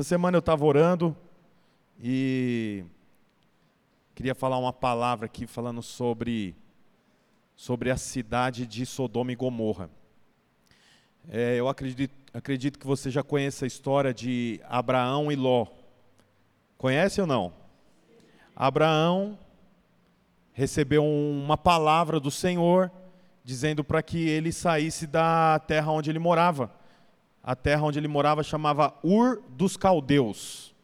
Essa semana eu estava orando e queria falar uma palavra aqui falando sobre, sobre a cidade de Sodoma e Gomorra. É, eu acredito, acredito que você já conhece a história de Abraão e Ló. Conhece ou não? Abraão recebeu uma palavra do Senhor dizendo para que ele saísse da terra onde ele morava. A terra onde ele morava chamava Ur dos Caldeus.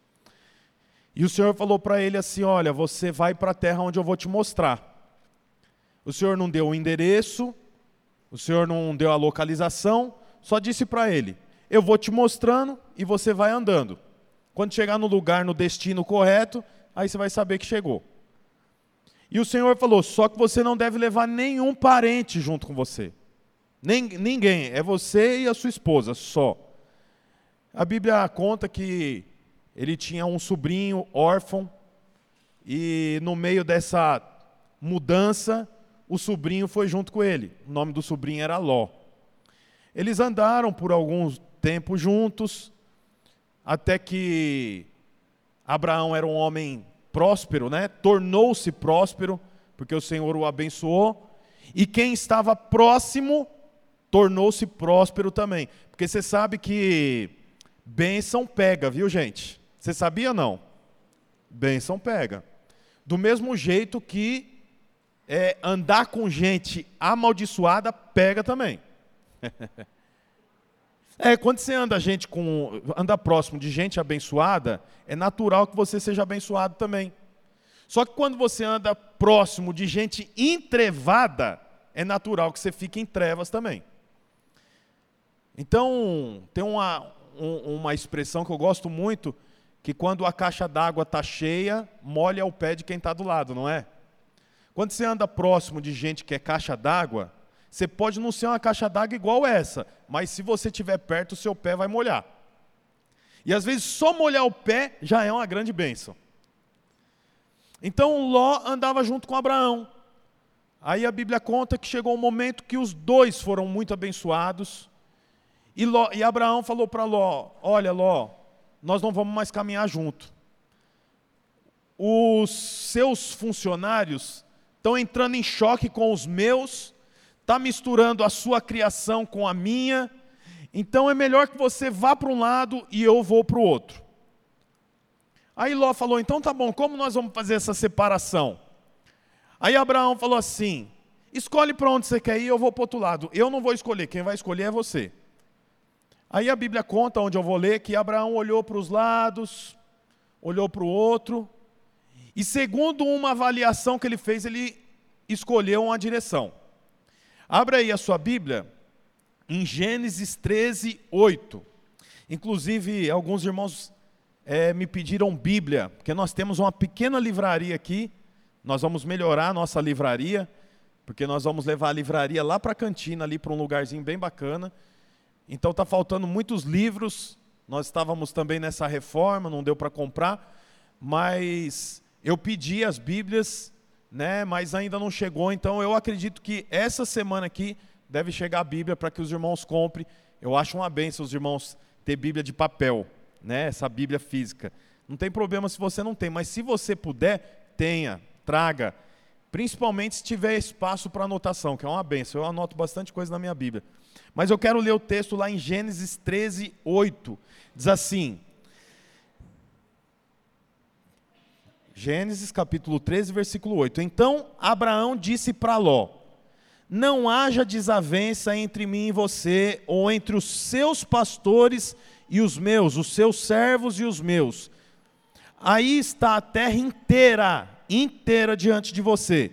E o Senhor falou para ele assim: Olha, você vai para a terra onde eu vou te mostrar. O Senhor não deu o endereço, o Senhor não deu a localização, só disse para ele: Eu vou te mostrando e você vai andando. Quando chegar no lugar, no destino correto, aí você vai saber que chegou. E o Senhor falou: Só que você não deve levar nenhum parente junto com você. Nem, ninguém, é você e a sua esposa, só. A Bíblia conta que ele tinha um sobrinho órfão, e no meio dessa mudança, o sobrinho foi junto com ele. O nome do sobrinho era Ló. Eles andaram por algum tempo juntos, até que Abraão era um homem próspero, né? Tornou-se próspero, porque o Senhor o abençoou. E quem estava próximo tornou-se próspero também. Porque você sabe que bênção pega, viu, gente? Você sabia não? Bênção pega. Do mesmo jeito que é, andar com gente amaldiçoada pega também. é, quando você anda gente com anda próximo de gente abençoada, é natural que você seja abençoado também. Só que quando você anda próximo de gente entrevada, é natural que você fique em trevas também. Então, tem uma, um, uma expressão que eu gosto muito, que quando a caixa d'água está cheia, molha o pé de quem está do lado, não é? Quando você anda próximo de gente que é caixa d'água, você pode não ser uma caixa d'água igual essa, mas se você estiver perto, o seu pé vai molhar. E às vezes só molhar o pé já é uma grande bênção. Então Ló andava junto com Abraão. Aí a Bíblia conta que chegou um momento que os dois foram muito abençoados. E, Ló, e Abraão falou para Ló: Olha, Ló, nós não vamos mais caminhar junto. Os seus funcionários estão entrando em choque com os meus, está misturando a sua criação com a minha, então é melhor que você vá para um lado e eu vou para o outro. Aí Ló falou: então tá bom, como nós vamos fazer essa separação? Aí Abraão falou assim: escolhe para onde você quer ir, eu vou para o outro lado. Eu não vou escolher, quem vai escolher é você. Aí a Bíblia conta, onde eu vou ler, que Abraão olhou para os lados, olhou para o outro, e segundo uma avaliação que ele fez, ele escolheu uma direção. Abra aí a sua Bíblia em Gênesis 13, 8. Inclusive, alguns irmãos é, me pediram Bíblia, porque nós temos uma pequena livraria aqui, nós vamos melhorar a nossa livraria, porque nós vamos levar a livraria lá para a cantina, ali para um lugarzinho bem bacana. Então está faltando muitos livros. Nós estávamos também nessa reforma, não deu para comprar, mas eu pedi as Bíblias, né? Mas ainda não chegou. Então eu acredito que essa semana aqui deve chegar a Bíblia para que os irmãos comprem. Eu acho uma benção os irmãos ter Bíblia de papel, né? Essa Bíblia física. Não tem problema se você não tem, mas se você puder, tenha, traga. Principalmente se tiver espaço para anotação, que é uma benção. Eu anoto bastante coisa na minha Bíblia. Mas eu quero ler o texto lá em Gênesis 13, 8. Diz assim: Gênesis capítulo 13, versículo 8. Então Abraão disse para Ló: Não haja desavença entre mim e você, ou entre os seus pastores e os meus, os seus servos e os meus. Aí está a terra inteira, inteira diante de você.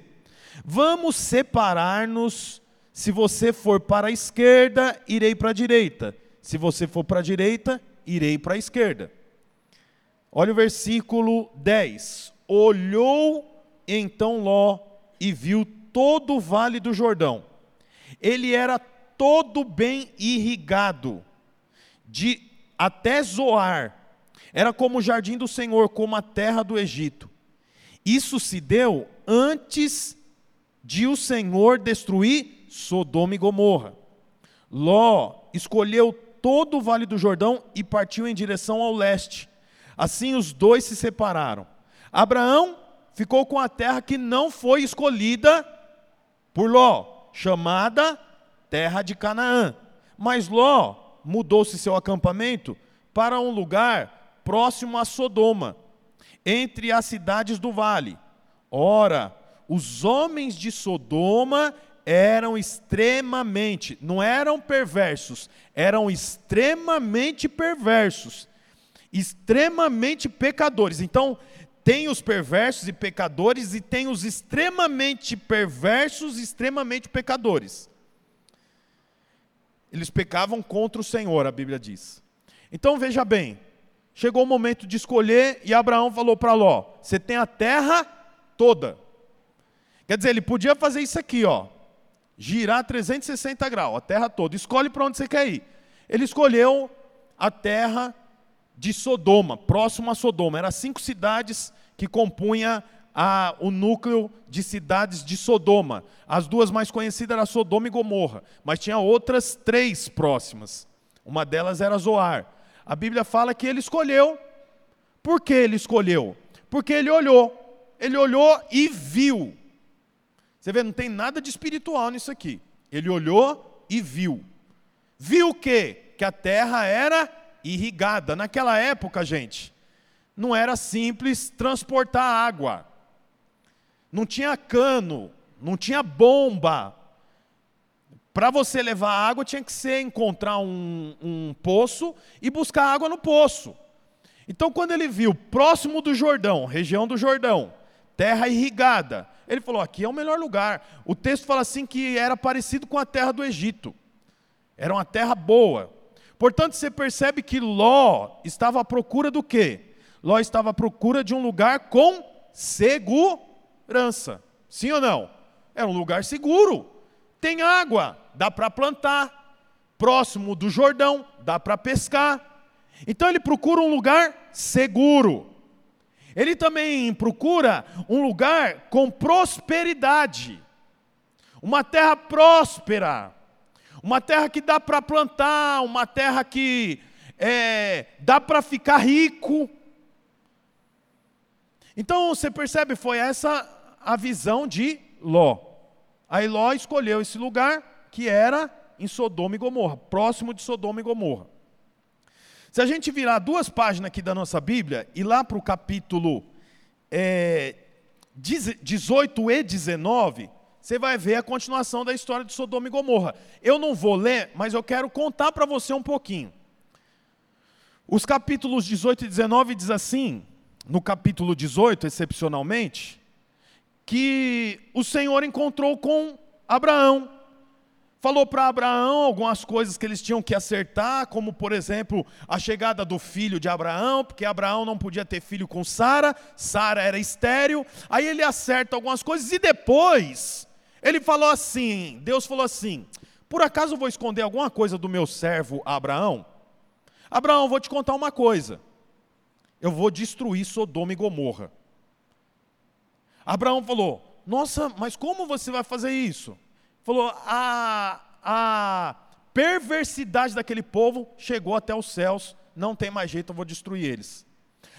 Vamos separar-nos se você for para a esquerda, irei para a direita. Se você for para a direita, irei para a esquerda. Olha o versículo 10. Olhou então Ló e viu todo o vale do Jordão. Ele era todo bem irrigado, de até Zoar. Era como o jardim do Senhor, como a terra do Egito. Isso se deu antes de o Senhor destruir Sodoma e Gomorra. Ló escolheu todo o vale do Jordão e partiu em direção ao leste, Assim os dois se separaram. Abraão ficou com a terra que não foi escolhida por Ló, chamada terra de Canaã. Mas Ló mudou-se seu acampamento para um lugar próximo a Sodoma, entre as cidades do vale. Ora, os homens de Sodoma eram extremamente, não eram perversos, eram extremamente perversos, extremamente pecadores. Então, tem os perversos e pecadores e tem os extremamente perversos e extremamente pecadores. Eles pecavam contra o Senhor, a Bíblia diz. Então veja bem, chegou o momento de escolher e Abraão falou para Ló: "Você tem a terra toda". Quer dizer, ele podia fazer isso aqui, ó, girar 360 graus, a terra toda. Escolhe para onde você quer ir. Ele escolheu a terra de Sodoma, próximo a Sodoma. Eram cinco cidades que compunha a, o núcleo de cidades de Sodoma. As duas mais conhecidas eram Sodoma e Gomorra, mas tinha outras três próximas. Uma delas era Zoar. A Bíblia fala que ele escolheu. Por que ele escolheu? Porque ele olhou. Ele olhou e viu. Você vê, não tem nada de espiritual nisso aqui. Ele olhou e viu. Viu o quê? Que a terra era irrigada. Naquela época, gente, não era simples transportar água. Não tinha cano, não tinha bomba. Para você levar água, tinha que ser encontrar um, um poço e buscar água no poço. Então, quando ele viu próximo do Jordão, região do Jordão, terra irrigada, ele falou: aqui é o melhor lugar. O texto fala assim que era parecido com a terra do Egito. Era uma terra boa. Portanto, você percebe que Ló estava à procura do quê? Ló estava à procura de um lugar com segurança. Sim ou não? É um lugar seguro. Tem água, dá para plantar. Próximo do Jordão, dá para pescar. Então ele procura um lugar seguro. Ele também procura um lugar com prosperidade. Uma terra próspera uma terra que dá para plantar, uma terra que é, dá para ficar rico. Então você percebe, foi essa a visão de Ló. Aí Ló escolheu esse lugar que era em Sodoma e Gomorra, próximo de Sodoma e Gomorra. Se a gente virar duas páginas aqui da nossa Bíblia e lá para o capítulo é, 18 e 19, você vai ver a continuação da história de Sodoma e Gomorra. Eu não vou ler, mas eu quero contar para você um pouquinho. Os capítulos 18 e 19 diz assim, no capítulo 18, excepcionalmente, que o Senhor encontrou com Abraão falou para Abraão algumas coisas que eles tinham que acertar, como por exemplo a chegada do filho de Abraão, porque Abraão não podia ter filho com Sara, Sara era estéril. Aí ele acerta algumas coisas e depois ele falou assim: Deus falou assim: por acaso eu vou esconder alguma coisa do meu servo Abraão? Abraão, vou te contar uma coisa. Eu vou destruir Sodoma e Gomorra. Abraão falou: Nossa, mas como você vai fazer isso? Falou: a, a perversidade daquele povo chegou até os céus, não tem mais jeito, eu vou destruir eles.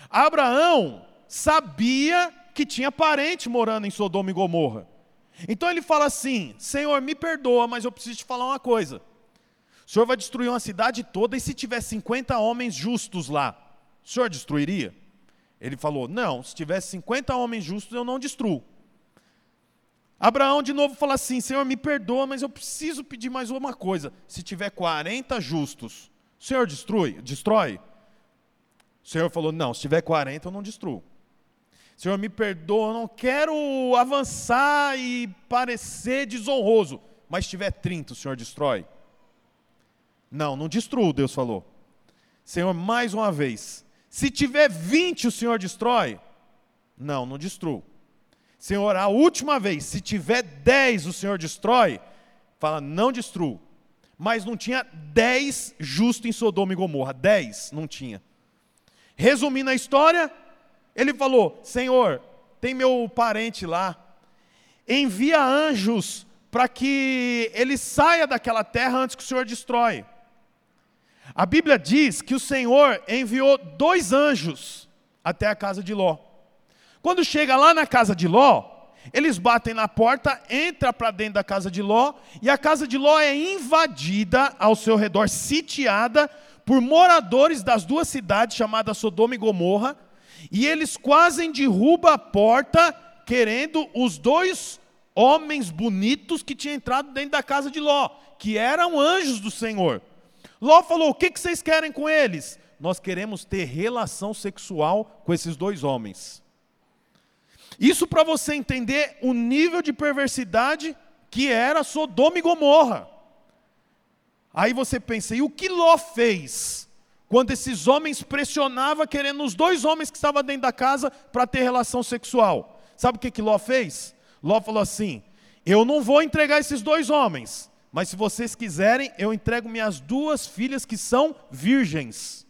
Abraão sabia que tinha parente morando em Sodoma e Gomorra. Então ele fala assim: Senhor, me perdoa, mas eu preciso te falar uma coisa. O Senhor vai destruir uma cidade toda e se tiver 50 homens justos lá, o Senhor destruiria? Ele falou: Não, se tivesse 50 homens justos, eu não destruo. Abraão de novo fala assim: Senhor, me perdoa, mas eu preciso pedir mais uma coisa. Se tiver 40 justos, o Senhor destrui, destrói? O Senhor falou: Não, se tiver 40, eu não destruo. Senhor, me perdoa, eu não quero avançar e parecer desonroso. Mas se tiver 30, o Senhor destrói? Não, não destruo, Deus falou. Senhor, mais uma vez. Se tiver 20, o Senhor destrói? Não, não destruo. Senhor, a última vez, se tiver 10, o Senhor destrói? Fala, não destruo. Mas não tinha 10 justos em Sodoma e Gomorra. 10 não tinha. Resumindo a história, ele falou: Senhor, tem meu parente lá, envia anjos para que ele saia daquela terra antes que o Senhor destrói. A Bíblia diz que o Senhor enviou dois anjos até a casa de Ló. Quando chega lá na casa de Ló, eles batem na porta, entra para dentro da casa de Ló, e a casa de Ló é invadida ao seu redor, sitiada por moradores das duas cidades chamadas Sodoma e Gomorra, e eles quase derrubam a porta, querendo os dois homens bonitos que tinham entrado dentro da casa de Ló, que eram anjos do Senhor. Ló falou: O que, que vocês querem com eles? Nós queremos ter relação sexual com esses dois homens. Isso para você entender o nível de perversidade que era Sodoma e Gomorra. Aí você pensa, e o que Ló fez quando esses homens pressionavam querendo os dois homens que estavam dentro da casa para ter relação sexual? Sabe o que, que Ló fez? Ló falou assim: Eu não vou entregar esses dois homens, mas se vocês quiserem, eu entrego minhas duas filhas que são virgens.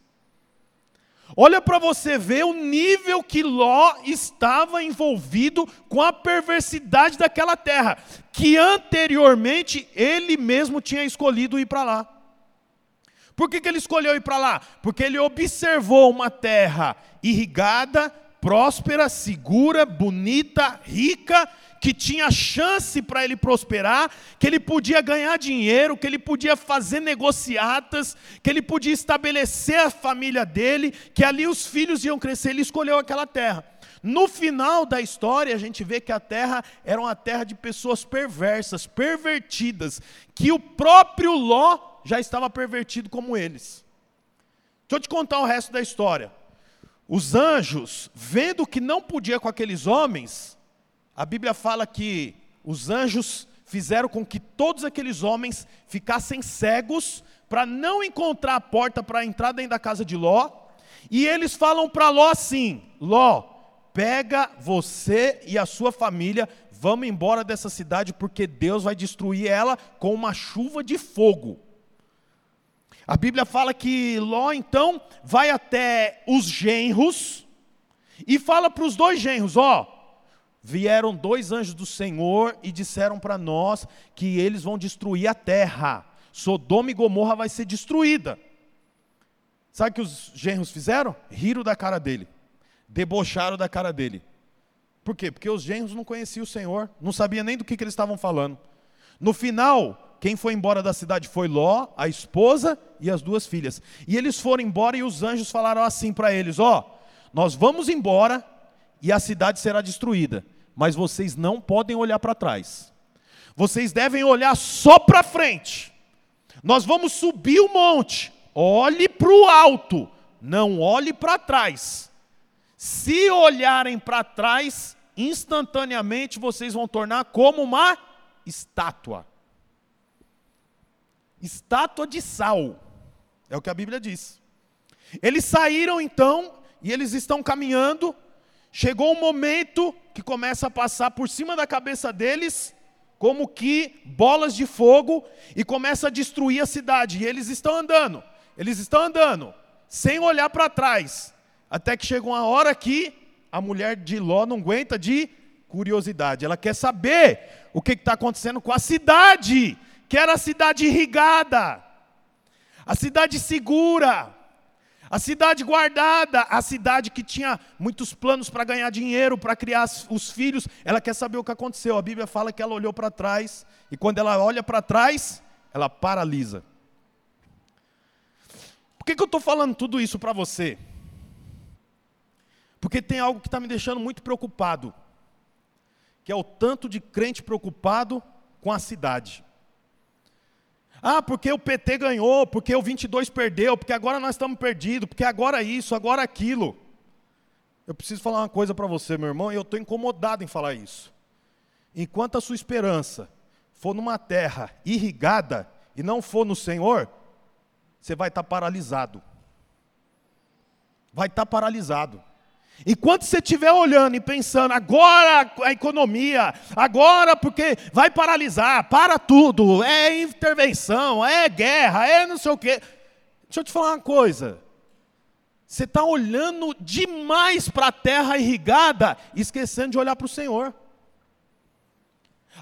Olha para você ver o nível que Ló estava envolvido com a perversidade daquela terra, que anteriormente ele mesmo tinha escolhido ir para lá. Por que, que ele escolheu ir para lá? Porque ele observou uma terra irrigada, próspera, segura, bonita, rica, que tinha chance para ele prosperar, que ele podia ganhar dinheiro, que ele podia fazer negociatas, que ele podia estabelecer a família dele, que ali os filhos iam crescer, ele escolheu aquela terra. No final da história, a gente vê que a terra era uma terra de pessoas perversas, pervertidas, que o próprio Ló já estava pervertido como eles. Deixa eu te contar o resto da história. Os anjos, vendo que não podia com aqueles homens, a Bíblia fala que os anjos fizeram com que todos aqueles homens ficassem cegos para não encontrar a porta para entrar dentro da casa de Ló. E eles falam para Ló assim: Ló, pega você e a sua família, vamos embora dessa cidade porque Deus vai destruir ela com uma chuva de fogo. A Bíblia fala que Ló então vai até os genros e fala para os dois genros: ó, vieram dois anjos do Senhor e disseram para nós que eles vão destruir a terra. Sodoma e Gomorra vai ser destruída. Sabe o que os genros fizeram? Riram da cara dele, debocharam da cara dele. Por quê? Porque os genros não conheciam o Senhor, não sabia nem do que, que eles estavam falando. No final, quem foi embora da cidade foi Ló, a esposa e as duas filhas. E eles foram embora e os anjos falaram assim para eles: Ó, oh, nós vamos embora e a cidade será destruída mas vocês não podem olhar para trás. Vocês devem olhar só para frente. Nós vamos subir o monte. Olhe para o alto, não olhe para trás. Se olharem para trás, instantaneamente vocês vão tornar como uma estátua. Estátua de sal. É o que a Bíblia diz. Eles saíram então e eles estão caminhando Chegou um momento que começa a passar por cima da cabeça deles, como que bolas de fogo, e começa a destruir a cidade. E eles estão andando, eles estão andando, sem olhar para trás, até que chega uma hora que a mulher de Ló não aguenta de curiosidade, ela quer saber o que está acontecendo com a cidade, que era a cidade irrigada, a cidade segura, a cidade guardada, a cidade que tinha muitos planos para ganhar dinheiro, para criar os filhos, ela quer saber o que aconteceu. A Bíblia fala que ela olhou para trás, e quando ela olha para trás, ela paralisa. Por que, que eu estou falando tudo isso para você? Porque tem algo que está me deixando muito preocupado, que é o tanto de crente preocupado com a cidade. Ah, porque o PT ganhou, porque o 22 perdeu, porque agora nós estamos perdidos, porque agora isso, agora aquilo. Eu preciso falar uma coisa para você, meu irmão, e eu estou incomodado em falar isso. Enquanto a sua esperança for numa terra irrigada e não for no Senhor, você vai estar tá paralisado. Vai estar tá paralisado. Enquanto você estiver olhando e pensando, agora a economia, agora porque vai paralisar, para tudo, é intervenção, é guerra, é não sei o quê. Deixa eu te falar uma coisa. Você está olhando demais para a terra irrigada, esquecendo de olhar para o Senhor.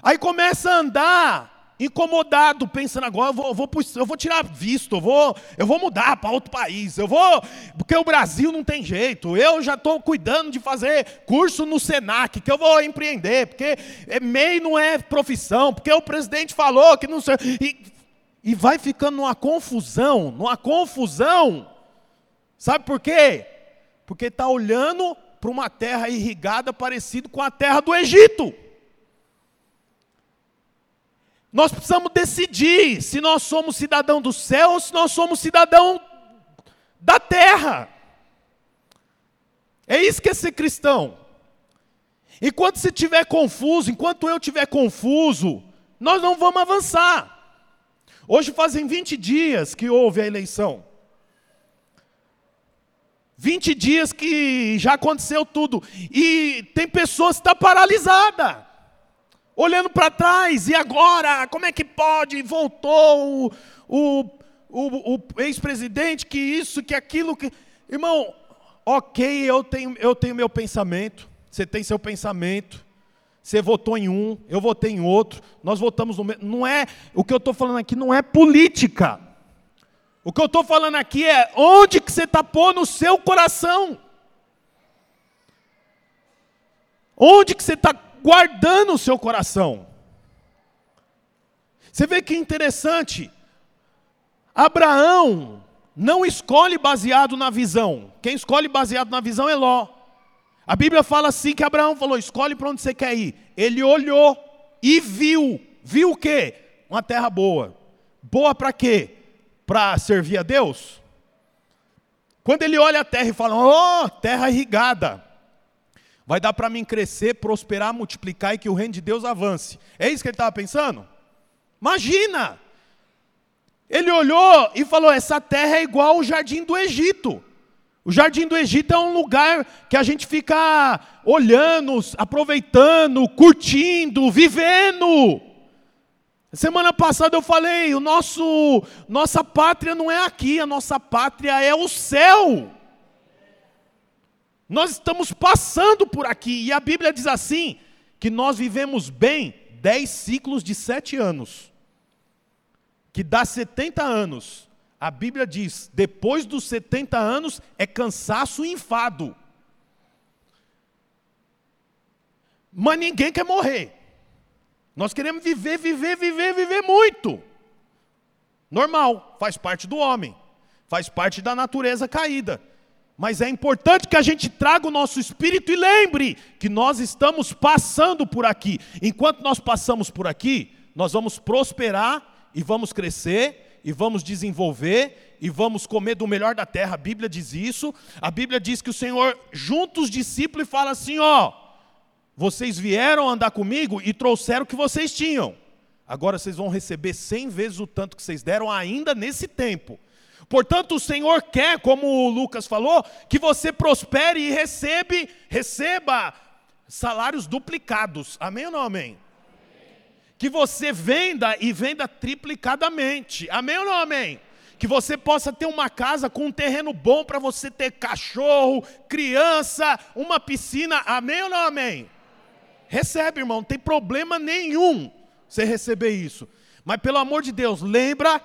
Aí começa a andar incomodado, pensando agora, eu vou, eu vou, eu vou tirar visto, eu vou, eu vou mudar para outro país, eu vou, porque o Brasil não tem jeito, eu já estou cuidando de fazer curso no Senac, que eu vou empreender, porque MEI não é profissão, porque o presidente falou que não sei. E, e vai ficando numa confusão, numa confusão. Sabe por quê? Porque está olhando para uma terra irrigada parecida com a terra do Egito. Nós precisamos decidir se nós somos cidadão do céu ou se nós somos cidadão da terra. É isso que é ser cristão. Enquanto você estiver confuso, enquanto eu estiver confuso, nós não vamos avançar. Hoje fazem 20 dias que houve a eleição. 20 dias que já aconteceu tudo. E tem pessoas que estão paralisadas olhando para trás, e agora? Como é que pode? Voltou o, o, o, o ex-presidente, que isso, que aquilo, que. Irmão, ok, eu tenho, eu tenho meu pensamento, você tem seu pensamento. Você votou em um, eu votei em outro, nós votamos no mesmo. Não é, o que eu estou falando aqui não é política. O que eu estou falando aqui é onde que você está pondo o seu coração. Onde que você está guardando o seu coração. Você vê que interessante. Abraão não escolhe baseado na visão. Quem escolhe baseado na visão é Ló. A Bíblia fala assim que Abraão falou: escolhe para onde você quer ir. Ele olhou e viu. Viu o quê? Uma terra boa. Boa para quê? Para servir a Deus? Quando ele olha a terra e fala, oh, terra irrigada. Vai dar para mim crescer, prosperar, multiplicar e que o reino de Deus avance. É isso que ele estava pensando? Imagina! Ele olhou e falou: essa terra é igual ao jardim do Egito. O jardim do Egito é um lugar que a gente fica olhando, aproveitando, curtindo, vivendo. Semana passada eu falei, o nosso nossa pátria não é aqui, a nossa pátria é o céu. Nós estamos passando por aqui, e a Bíblia diz assim: que nós vivemos bem dez ciclos de sete anos, que dá 70 anos. A Bíblia diz: depois dos 70 anos é cansaço e enfado. Mas ninguém quer morrer. Nós queremos viver, viver, viver, viver muito. Normal, faz parte do homem, faz parte da natureza caída. Mas é importante que a gente traga o nosso espírito e lembre que nós estamos passando por aqui. Enquanto nós passamos por aqui, nós vamos prosperar e vamos crescer e vamos desenvolver e vamos comer do melhor da terra. A Bíblia diz isso. A Bíblia diz que o Senhor junta os discípulos e fala assim: ó, vocês vieram andar comigo e trouxeram o que vocês tinham. Agora vocês vão receber cem vezes o tanto que vocês deram ainda nesse tempo. Portanto, o Senhor quer, como o Lucas falou, que você prospere e recebe, receba salários duplicados. Amém ou não amém? Que você venda e venda triplicadamente. Amém ou não amém? Que você possa ter uma casa com um terreno bom para você ter cachorro, criança, uma piscina. Amém ou não amém? Recebe, irmão, não tem problema nenhum você receber isso. Mas pelo amor de Deus, lembra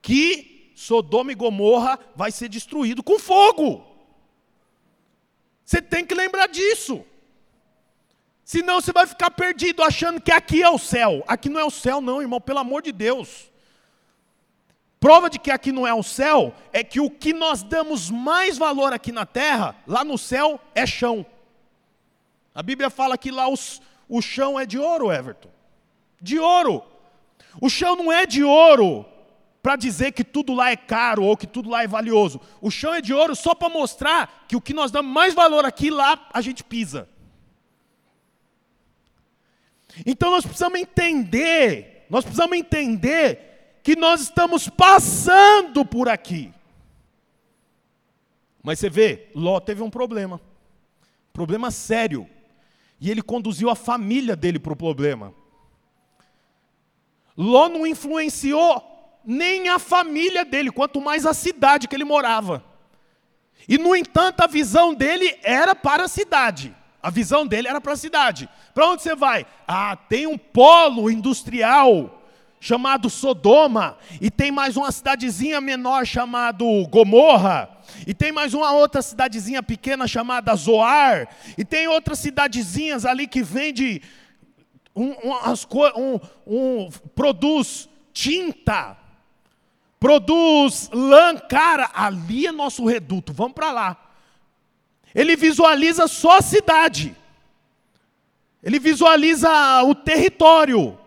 que Sodoma e Gomorra vai ser destruído com fogo. Você tem que lembrar disso. Senão você vai ficar perdido achando que aqui é o céu. Aqui não é o céu, não, irmão, pelo amor de Deus. Prova de que aqui não é o céu é que o que nós damos mais valor aqui na terra, lá no céu, é chão. A Bíblia fala que lá os, o chão é de ouro, Everton. De ouro. O chão não é de ouro para dizer que tudo lá é caro ou que tudo lá é valioso. O chão é de ouro só para mostrar que o que nós damos mais valor aqui, lá a gente pisa. Então nós precisamos entender, nós precisamos entender que nós estamos passando por aqui. Mas você vê, Ló teve um problema, problema sério, e ele conduziu a família dele para o problema. Ló não influenciou nem a família dele, quanto mais a cidade que ele morava. E, no entanto, a visão dele era para a cidade. A visão dele era para a cidade. Para onde você vai? Ah, tem um polo industrial chamado Sodoma, e tem mais uma cidadezinha menor chamado Gomorra, e tem mais uma outra cidadezinha pequena chamada Zoar, e tem outras cidadezinhas ali que vende um, um, um, produz tinta, produz lã, cara, ali é nosso reduto, vamos para lá. Ele visualiza só a cidade, ele visualiza o território,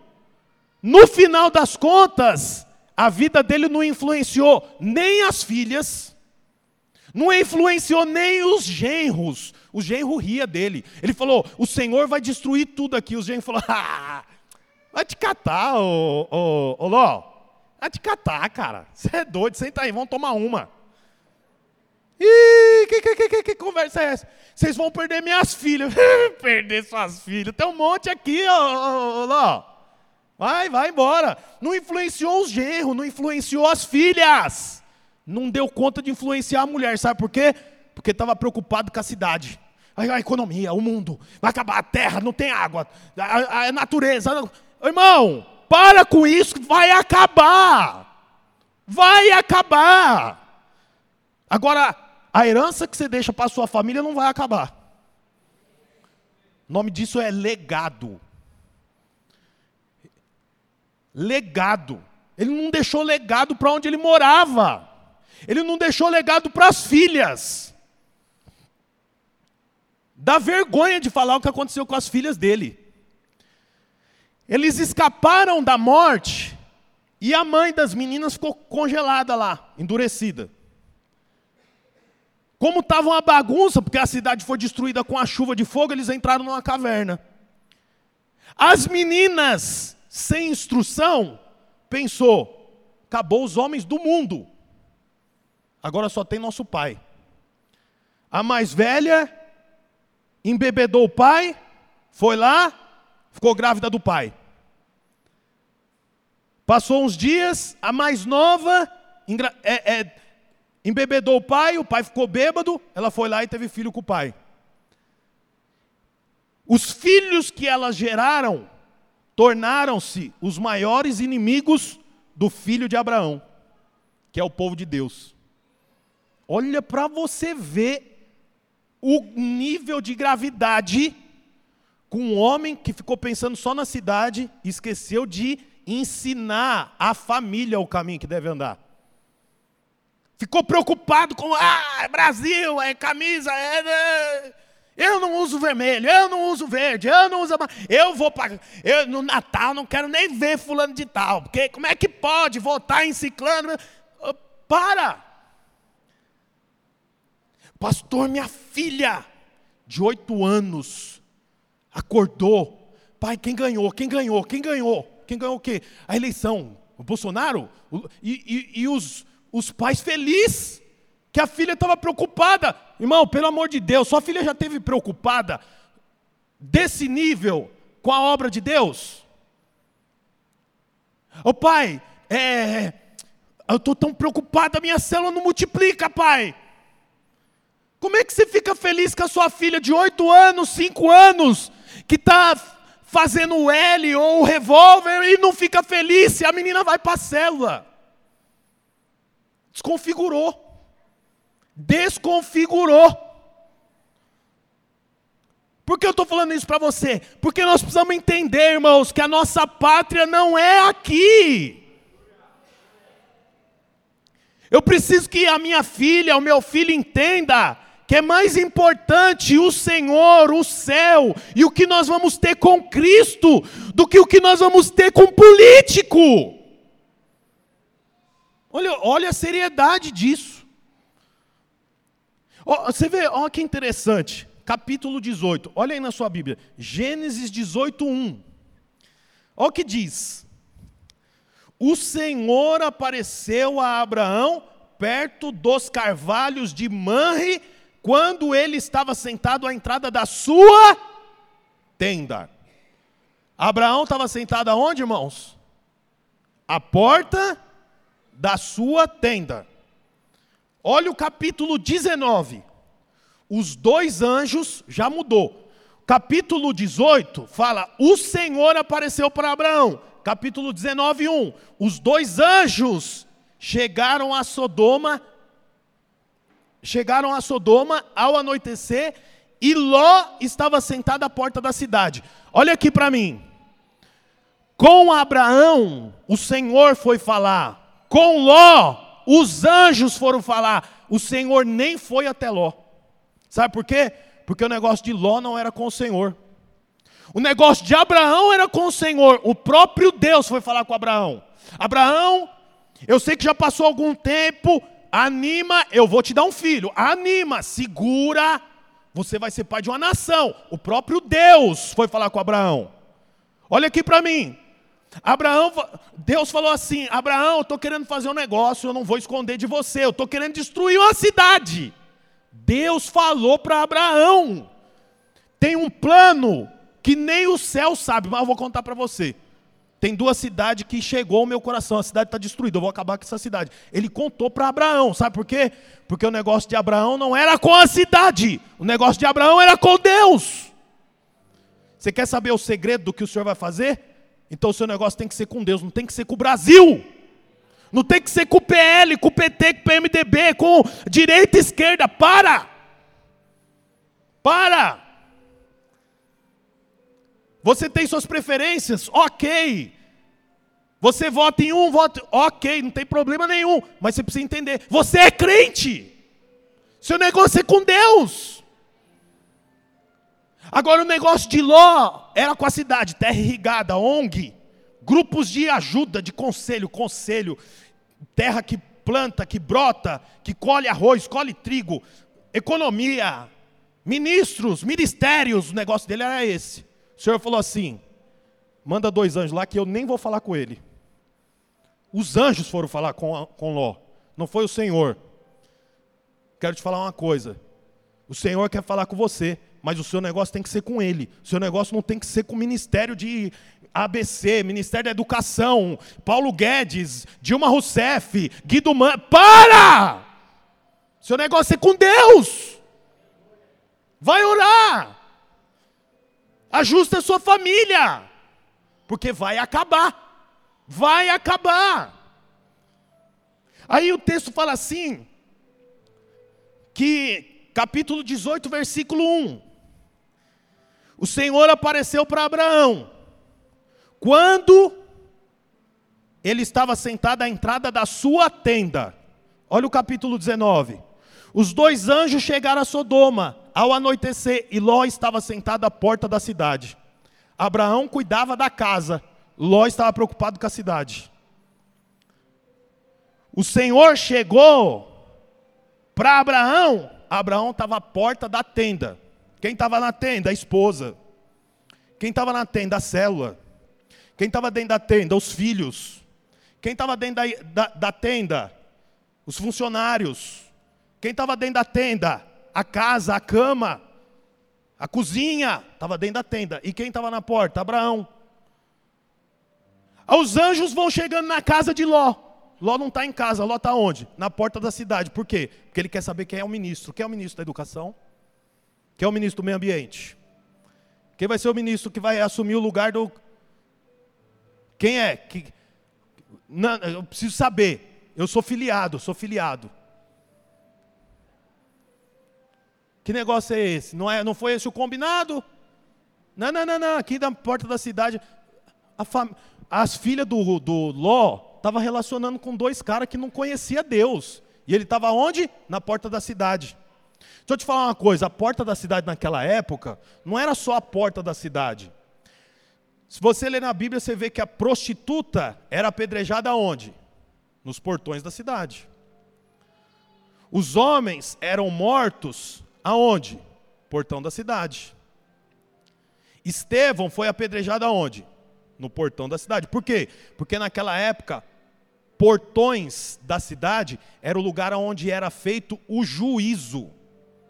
no final das contas, a vida dele não influenciou nem as filhas, não influenciou nem os genros. O genro ria dele. Ele falou: O Senhor vai destruir tudo aqui. Os genros falaram: ah, Vai te catar, ô Ló. Vai te catar, cara. Você é doido, senta aí, vamos tomar uma. Ih, que, que, que, que, conversa é essa? Vocês vão perder minhas filhas. perder suas filhas. Tem um monte aqui, ô, ô Ló. Vai, vai embora. Não influenciou os genros, não influenciou as filhas. Não deu conta de influenciar a mulher, sabe por quê? Porque estava preocupado com a cidade. A, a, economia, o mundo, vai acabar a terra, não tem água, a, a natureza. Irmão, para com isso, vai acabar. Vai acabar. Agora, a herança que você deixa para sua família não vai acabar. O nome disso é legado legado. Ele não deixou legado para onde ele morava. Ele não deixou legado para as filhas. Dá vergonha de falar o que aconteceu com as filhas dele. Eles escaparam da morte e a mãe das meninas ficou congelada lá, endurecida. Como estava uma bagunça, porque a cidade foi destruída com a chuva de fogo, eles entraram numa caverna. As meninas sem instrução, pensou: acabou os homens do mundo, agora só tem nosso pai. A mais velha embebedou o pai, foi lá, ficou grávida do pai. Passou uns dias, a mais nova é, é, embebedou o pai, o pai ficou bêbado, ela foi lá e teve filho com o pai. Os filhos que elas geraram tornaram-se os maiores inimigos do filho de Abraão, que é o povo de Deus. Olha para você ver o nível de gravidade com um homem que ficou pensando só na cidade esqueceu de ensinar a família o caminho que deve andar. Ficou preocupado com, ah, Brasil, é camisa, é. Eu não uso vermelho, eu não uso verde, eu não uso. Eu vou para. Eu, no Natal não quero nem ver fulano de tal, porque como é que pode votar em ciclano? Para! Pastor, minha filha, de oito anos, acordou. Pai, quem ganhou? Quem ganhou? Quem ganhou? Quem ganhou o quê? A eleição. O Bolsonaro? E, e, e os, os pais felizes que a filha estava preocupada. Irmão, pelo amor de Deus, sua filha já esteve preocupada desse nível com a obra de Deus? Ô oh, pai, é, eu estou tão preocupada, minha célula não multiplica, pai. Como é que você fica feliz com a sua filha de 8 anos, 5 anos, que está fazendo o L ou o revólver e não fica feliz se a menina vai para a célula? Desconfigurou desconfigurou. Por que eu estou falando isso para você? Porque nós precisamos entender, irmãos, que a nossa pátria não é aqui. Eu preciso que a minha filha, o meu filho entenda que é mais importante o Senhor, o céu e o que nós vamos ter com Cristo do que o que nós vamos ter com político. Olha, olha a seriedade disso. Oh, você vê, olha que interessante. Capítulo 18. Olha aí na sua Bíblia. Gênesis 18, 1. Olha o que diz. O Senhor apareceu a Abraão perto dos carvalhos de Manre, quando ele estava sentado à entrada da sua tenda. Abraão estava sentado aonde, irmãos? A porta da sua tenda. Olha o capítulo 19. Os dois anjos já mudou. Capítulo 18 fala: O Senhor apareceu para Abraão. capítulo 19, 1. Os dois anjos chegaram a Sodoma, chegaram a Sodoma ao anoitecer, e Ló estava sentado à porta da cidade. Olha aqui para mim. Com Abraão, o Senhor foi falar. Com Ló, os anjos foram falar. O Senhor nem foi até Ló. Sabe por quê? Porque o negócio de Ló não era com o Senhor. O negócio de Abraão era com o Senhor. O próprio Deus foi falar com Abraão. Abraão, eu sei que já passou algum tempo. Anima, eu vou te dar um filho. Anima, segura. Você vai ser pai de uma nação. O próprio Deus foi falar com Abraão. Olha aqui para mim. Abraão, Deus falou assim: Abraão, eu estou querendo fazer um negócio, eu não vou esconder de você, eu estou querendo destruir uma cidade. Deus falou para Abraão: tem um plano que nem o céu sabe, mas eu vou contar para você. Tem duas cidades que chegou ao meu coração, a cidade está destruída, eu vou acabar com essa cidade. Ele contou para Abraão, sabe por quê? Porque o negócio de Abraão não era com a cidade, o negócio de Abraão era com Deus. Você quer saber o segredo do que o Senhor vai fazer? Então o seu negócio tem que ser com Deus, não tem que ser com o Brasil. Não tem que ser com o PL, com o PT, com o PMDB, com direita e esquerda. Para! Para! Você tem suas preferências? Ok. Você vota em um, vota. Ok, não tem problema nenhum. Mas você precisa entender: você é crente. Seu negócio é com Deus. Agora o negócio de Ló era com a cidade, terra irrigada, ONG, grupos de ajuda, de conselho, conselho, terra que planta, que brota, que colhe arroz, colhe trigo, economia, ministros, ministérios, o negócio dele era esse. O Senhor falou assim: manda dois anjos lá que eu nem vou falar com ele. Os anjos foram falar com, com Ló, não foi o Senhor. Quero te falar uma coisa: o Senhor quer falar com você, mas o seu negócio tem que ser com ele. O seu negócio não tem que ser com o ministério de ABC, Ministério da Educação, Paulo Guedes, Dilma Rousseff, Guido Man. Para! O seu negócio é com Deus. Vai orar. Ajusta a sua família. Porque vai acabar. Vai acabar. Aí o texto fala assim, que capítulo 18, versículo 1. O Senhor apareceu para Abraão quando ele estava sentado à entrada da sua tenda. Olha o capítulo 19. Os dois anjos chegaram a Sodoma ao anoitecer, e Ló estava sentado à porta da cidade. Abraão cuidava da casa, Ló estava preocupado com a cidade. O Senhor chegou para Abraão, Abraão estava à porta da tenda. Quem estava na tenda? A esposa. Quem estava na tenda? A célula. Quem estava dentro da tenda? Os filhos. Quem estava dentro da, da, da, tenda? Os funcionários. Quem estava dentro da tenda? a casa, a cama, a cozinha, estava dentro da tenda. E quem estava na porta? Abraão. Os anjos vão chegando na casa de Ló. Ló não está em casa, Ló está onde? Na porta da cidade. Por quem? Porque ele quer saber quem é o ministro. Quem é o ministro da educação? Quem é o ministro do meio ambiente? Quem vai ser o ministro que vai assumir o lugar do. Quem é? Que... Não, eu preciso saber. Eu sou filiado, sou filiado. Que negócio é esse? Não, é, não foi esse o combinado? Não, não, não, não. Aqui na porta da cidade, fam... as filhas do, do Ló estavam relacionando com dois caras que não conhecia Deus. E ele estava onde? Na porta da cidade. Deixa eu te falar uma coisa: a porta da cidade naquela época não era só a porta da cidade. Se você ler na Bíblia, você vê que a prostituta era apedrejada onde? Nos portões da cidade. Os homens eram mortos Aonde? Portão da cidade. Estevão foi apedrejado aonde? No portão da cidade. Por quê? Porque naquela época, portões da cidade era o lugar onde era feito o juízo.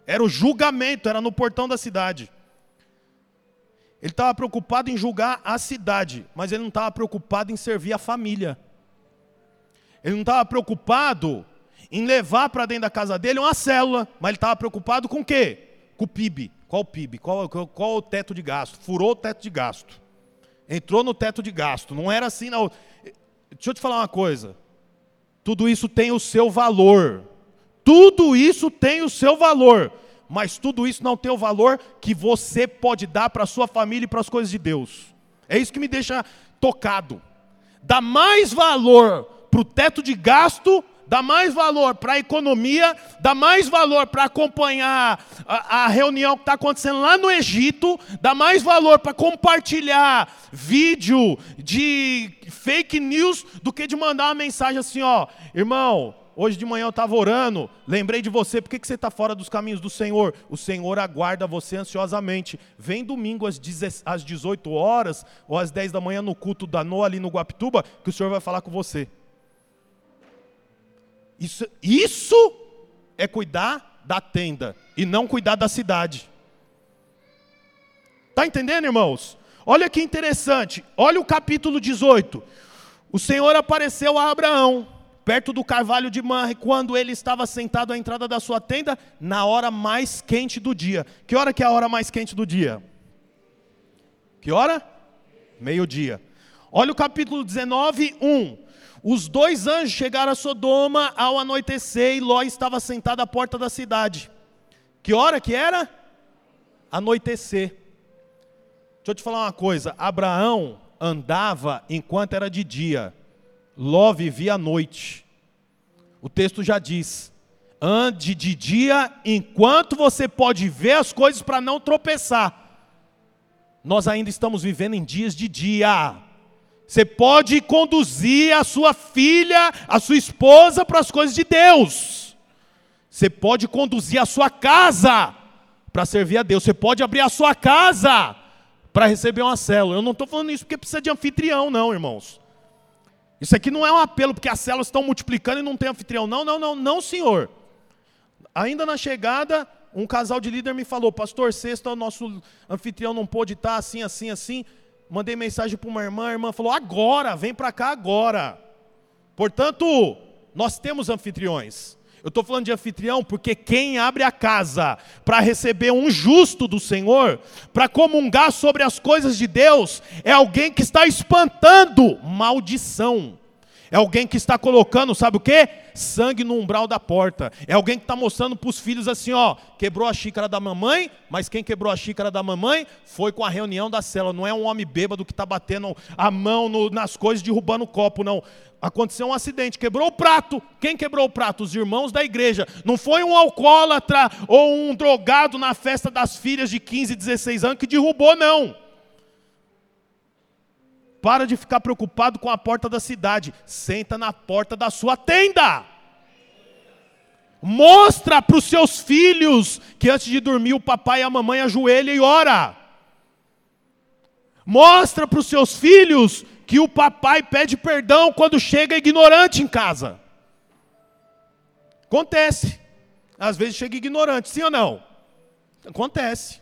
Era o julgamento, era no portão da cidade. Ele estava preocupado em julgar a cidade, mas ele não estava preocupado em servir a família. Ele não estava preocupado em levar para dentro da casa dele uma célula, mas ele estava preocupado com o quê? Com o PIB. Qual o PIB? Qual, qual, qual o teto de gasto? Furou o teto de gasto. Entrou no teto de gasto. Não era assim, não. Deixa eu te falar uma coisa. Tudo isso tem o seu valor. Tudo isso tem o seu valor. Mas tudo isso não tem o valor que você pode dar para a sua família e para as coisas de Deus. É isso que me deixa tocado. Dá mais valor para o teto de gasto dá mais valor para a economia, dá mais valor para acompanhar a, a, reunião que está acontecendo lá no Egito, dá mais valor para compartilhar vídeo de fake news do que de mandar uma mensagem assim, ó, irmão. Hoje de manhã eu estava orando, lembrei de você, por que, que você está fora dos caminhos do Senhor? O Senhor aguarda você ansiosamente. Vem domingo às 18 horas ou às 10 da manhã no culto da Noa ali no Guapituba, que o Senhor vai falar com você. Isso, isso é cuidar da tenda e não cuidar da cidade. Está entendendo, irmãos? Olha que interessante. Olha o capítulo 18. O Senhor apareceu a Abraão, perto do carvalho de Manre, quando ele estava sentado à entrada da sua tenda, na hora mais quente do dia. Que hora que é a hora mais quente do dia? Que hora? Meio-dia. Olha o capítulo 19, 1. Os dois anjos chegaram a Sodoma ao anoitecer e Ló estava sentado à porta da cidade. Que hora que era? Anoitecer. Deixa eu te falar uma coisa: Abraão andava enquanto era de dia, Ló vivia à noite. O texto já diz: ande de dia enquanto você pode ver as coisas para não tropeçar. Nós ainda estamos vivendo em dias de dia. Você pode conduzir a sua filha, a sua esposa para as coisas de Deus. Você pode conduzir a sua casa para servir a Deus. Você pode abrir a sua casa para receber uma célula. Eu não estou falando isso porque precisa de anfitrião, não, irmãos. Isso aqui não é um apelo porque as células estão multiplicando e não tem anfitrião. Não, não, não, não, senhor. Ainda na chegada, um casal de líder me falou, pastor, sexta o nosso anfitrião não pôde estar assim, assim, assim. Mandei mensagem para uma irmã, a irmã falou: agora, vem para cá agora. Portanto, nós temos anfitriões. Eu estou falando de anfitrião porque quem abre a casa para receber um justo do Senhor, para comungar sobre as coisas de Deus, é alguém que está espantando maldição. É alguém que está colocando, sabe o que? Sangue no umbral da porta. É alguém que está mostrando para os filhos assim: ó, quebrou a xícara da mamãe, mas quem quebrou a xícara da mamãe foi com a reunião da cela. Não é um homem bêbado que está batendo a mão no, nas coisas, derrubando o copo, não. Aconteceu um acidente, quebrou o prato. Quem quebrou o prato? Os irmãos da igreja. Não foi um alcoólatra ou um drogado na festa das filhas de 15, 16 anos que derrubou, não. Para de ficar preocupado com a porta da cidade. Senta na porta da sua tenda. Mostra para os seus filhos que antes de dormir o papai e a mamãe ajoelha e ora. Mostra para os seus filhos que o papai pede perdão quando chega ignorante em casa. Acontece. Às vezes chega ignorante, sim ou não? Acontece.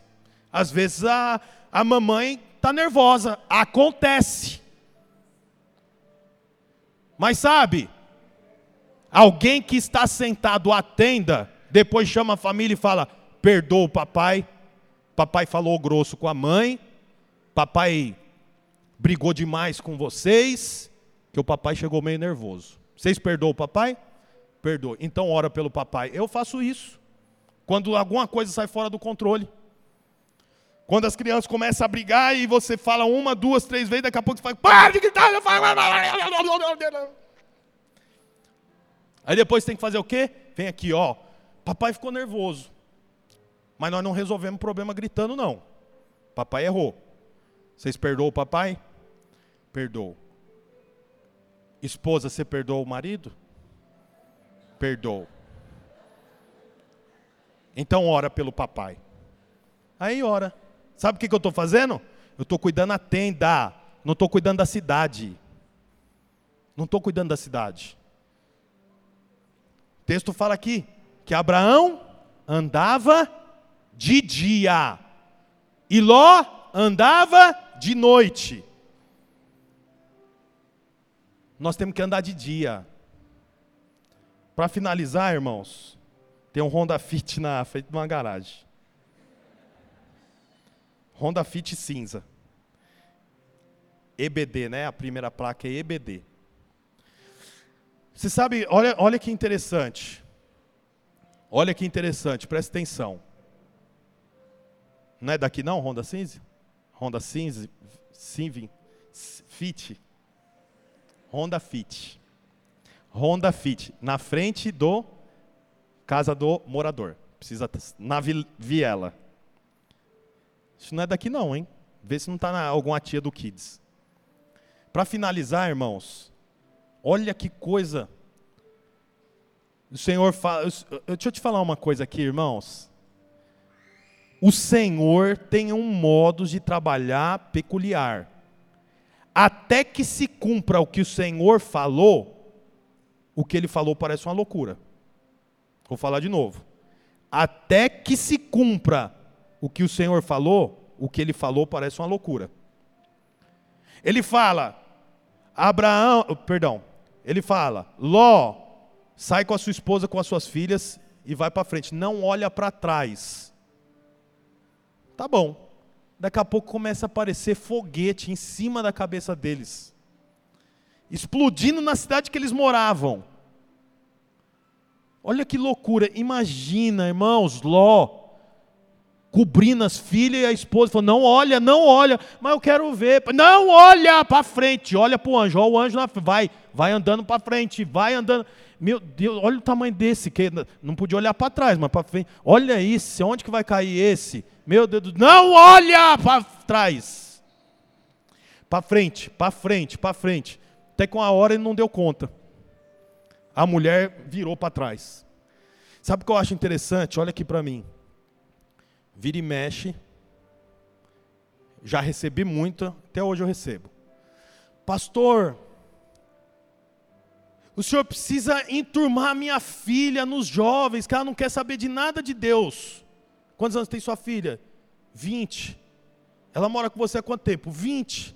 Às vezes a, a mamãe está nervosa. Acontece. Mas sabe, alguém que está sentado à tenda, depois chama a família e fala: perdoa o papai, papai falou grosso com a mãe, papai brigou demais com vocês, que o papai chegou meio nervoso. Vocês perdoam o papai? Perdoa. Então ora pelo papai. Eu faço isso. Quando alguma coisa sai fora do controle. Quando as crianças começam a brigar e você fala uma, duas, três vezes, daqui a pouco você fala, para de gritar, Aí depois tem que fazer o quê? Vem aqui, ó. Papai ficou nervoso. Mas nós não resolvemos o problema gritando, não. Papai errou. Vocês perdoam o papai? Perdoou. Esposa, você perdoou o marido? Perdoou. Então ora pelo papai. Aí ora. Sabe o que, que eu estou fazendo? Eu estou cuidando da tenda, não estou cuidando da cidade. Não estou cuidando da cidade. O texto fala aqui que Abraão andava de dia e Ló andava de noite. Nós temos que andar de dia. Para finalizar, irmãos, tem um Honda Fit na frente de uma garagem. Honda Fit cinza. EBD, né? A primeira placa é EBD. Você sabe, olha, olha que interessante. Olha que interessante, presta atenção. Não é daqui não, Honda Cinza? Honda Cinza, Fit. Honda Fit. Honda Fit, na frente do casa do morador. Precisa na viela. Isso não é daqui não, hein? Vê se não está alguma tia do Kids. Para finalizar, irmãos, olha que coisa. O Senhor fala. Deixa eu te falar uma coisa aqui, irmãos. O Senhor tem um modo de trabalhar peculiar. Até que se cumpra o que o Senhor falou, o que ele falou parece uma loucura. Vou falar de novo. Até que se cumpra o que o Senhor falou, o que ele falou parece uma loucura. Ele fala, Abraão, perdão, ele fala, Ló, sai com a sua esposa, com as suas filhas e vai para frente. Não olha para trás. Tá bom. Daqui a pouco começa a aparecer foguete em cima da cabeça deles, explodindo na cidade que eles moravam. Olha que loucura. Imagina, irmãos, Ló cobrindo as filhas e a esposa, falando: Não olha, não olha, mas eu quero ver. Não olha para frente, olha para o anjo. Olha o anjo na vai, vai andando para frente, vai andando. Meu Deus, olha o tamanho desse, que não podia olhar para trás, mas para frente. Olha isso, onde que vai cair esse? Meu Deus, não olha para trás. Para frente, para frente, para frente. Até que uma hora ele não deu conta. A mulher virou para trás. Sabe o que eu acho interessante? Olha aqui para mim. Vira e mexe. Já recebi muito, até hoje eu recebo. Pastor, o senhor precisa enturmar minha filha nos jovens, que ela não quer saber de nada de Deus. Quantos anos tem sua filha? 20. Ela mora com você há quanto tempo? 20.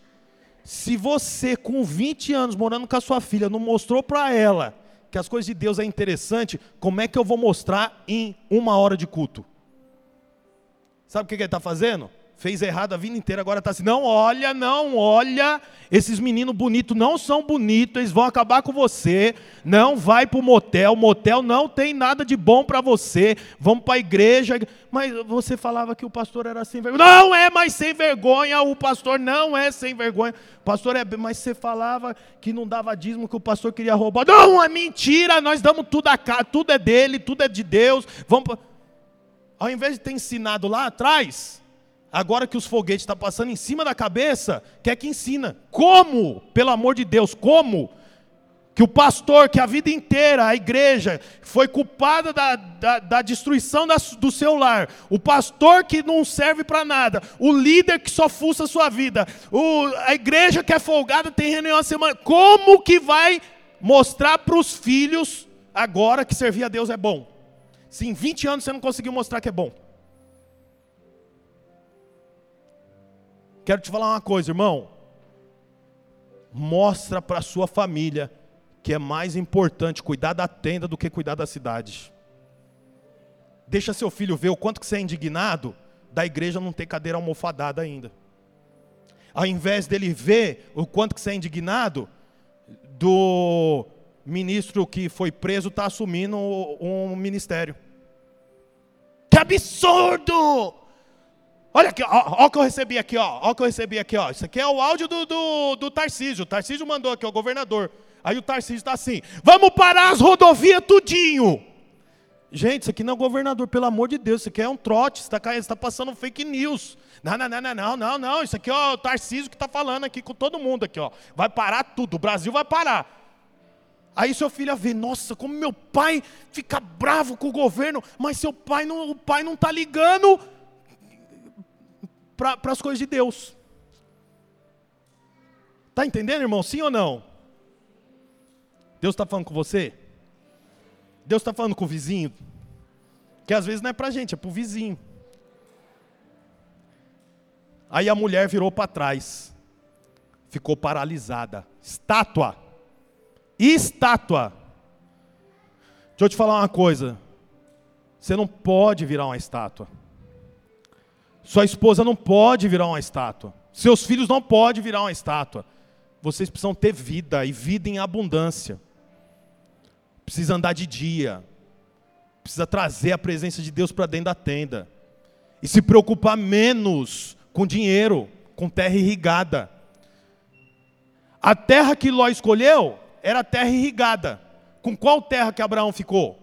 Se você, com 20 anos, morando com a sua filha, não mostrou para ela que as coisas de Deus é interessante, como é que eu vou mostrar em uma hora de culto? Sabe o que ele está fazendo? Fez errado a vida inteira, agora está assim: não olha, não olha, esses meninos bonitos não são bonitos, eles vão acabar com você. Não vai para o motel, motel não tem nada de bom para você. Vamos para a igreja. Mas você falava que o pastor era sem vergonha. Não é mais sem vergonha, o pastor não é sem vergonha. Pastor é, mas você falava que não dava dízimo, que o pastor queria roubar. Não, é mentira, nós damos tudo a cá, tudo é dele, tudo é de Deus. Vamos Ao invés de ter ensinado lá atrás, agora que os foguetes estão tá passando em cima da cabeça, quer que ensina. Como? Pelo amor de Deus, como? Que o pastor, que a vida inteira, a igreja, foi culpada da, da, da destruição da, do seu lar. O pastor que não serve para nada. O líder que só fuça a sua vida. O, a igreja que é folgada, tem reunião a semana. Como que vai mostrar para os filhos agora que servir a Deus é bom? Se em 20 anos você não conseguiu mostrar que é bom. Quero te falar uma coisa, irmão. Mostra para a sua família que é mais importante cuidar da tenda do que cuidar da cidade. Deixa seu filho ver o quanto que você é indignado da igreja não ter cadeira almofadada ainda. Ao invés dele ver o quanto que você é indignado do ministro que foi preso está assumindo um ministério. Que absurdo! Olha aqui, ó, ó o que eu recebi aqui, ó, ó o que eu recebi aqui, ó. Isso aqui é o áudio do, do, do Tarcísio. O Tarcísio mandou aqui, o governador. Aí o Tarcísio está assim: vamos parar as rodovias tudinho. Gente, isso aqui não é governador, pelo amor de Deus, isso aqui é um trote, você está tá passando fake news. Não, não, não, não, não, não, não. Isso aqui é o Tarcísio que está falando aqui com todo mundo aqui, ó. Vai parar tudo, o Brasil vai parar. Aí seu filho vê, nossa, como meu pai fica bravo com o governo, mas seu pai não, o pai não está ligando para as coisas de Deus. Está entendendo, irmão? Sim ou não? Deus está falando com você? Deus está falando com o vizinho? Que às vezes não é para a gente, é para o vizinho. Aí a mulher virou para trás, ficou paralisada. Estátua. Estátua. Deixa eu te falar uma coisa. Você não pode virar uma estátua. Sua esposa não pode virar uma estátua. Seus filhos não podem virar uma estátua. Vocês precisam ter vida e vida em abundância. Precisa andar de dia. Precisa trazer a presença de Deus para dentro da tenda. E se preocupar menos com dinheiro, com terra irrigada. A terra que Ló escolheu era terra irrigada. Com qual terra que Abraão ficou?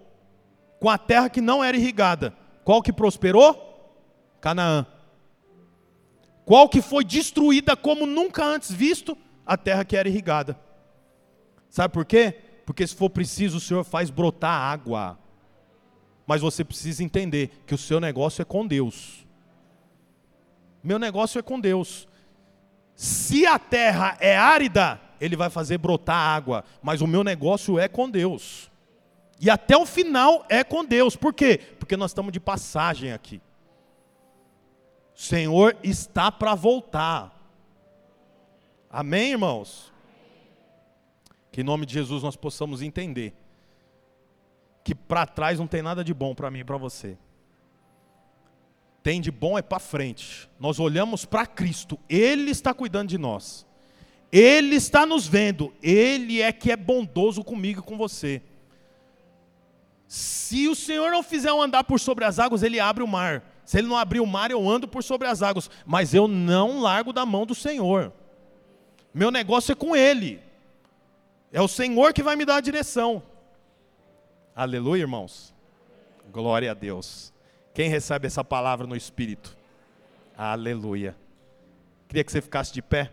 Com a terra que não era irrigada. Qual que prosperou? Canaã. Qual que foi destruída como nunca antes visto? A terra que era irrigada. Sabe por quê? Porque se for preciso, o Senhor faz brotar água. Mas você precisa entender que o seu negócio é com Deus. Meu negócio é com Deus. Se a terra é árida, ele vai fazer brotar água, mas o meu negócio é com Deus. E até o final é com Deus. Por quê? Porque nós estamos de passagem aqui. O Senhor está para voltar. Amém, irmãos? Que em nome de Jesus nós possamos entender que para trás não tem nada de bom para mim e para você. Tem de bom é para frente. Nós olhamos para Cristo, Ele está cuidando de nós. Ele está nos vendo, Ele é que é bondoso comigo e com você. Se o Senhor não fizer eu andar por sobre as águas, Ele abre o mar. Se Ele não abrir o mar, eu ando por sobre as águas. Mas eu não largo da mão do Senhor. Meu negócio é com Ele. É o Senhor que vai me dar a direção. Aleluia, irmãos. Glória a Deus. Quem recebe essa palavra no Espírito? Aleluia. Queria que você ficasse de pé.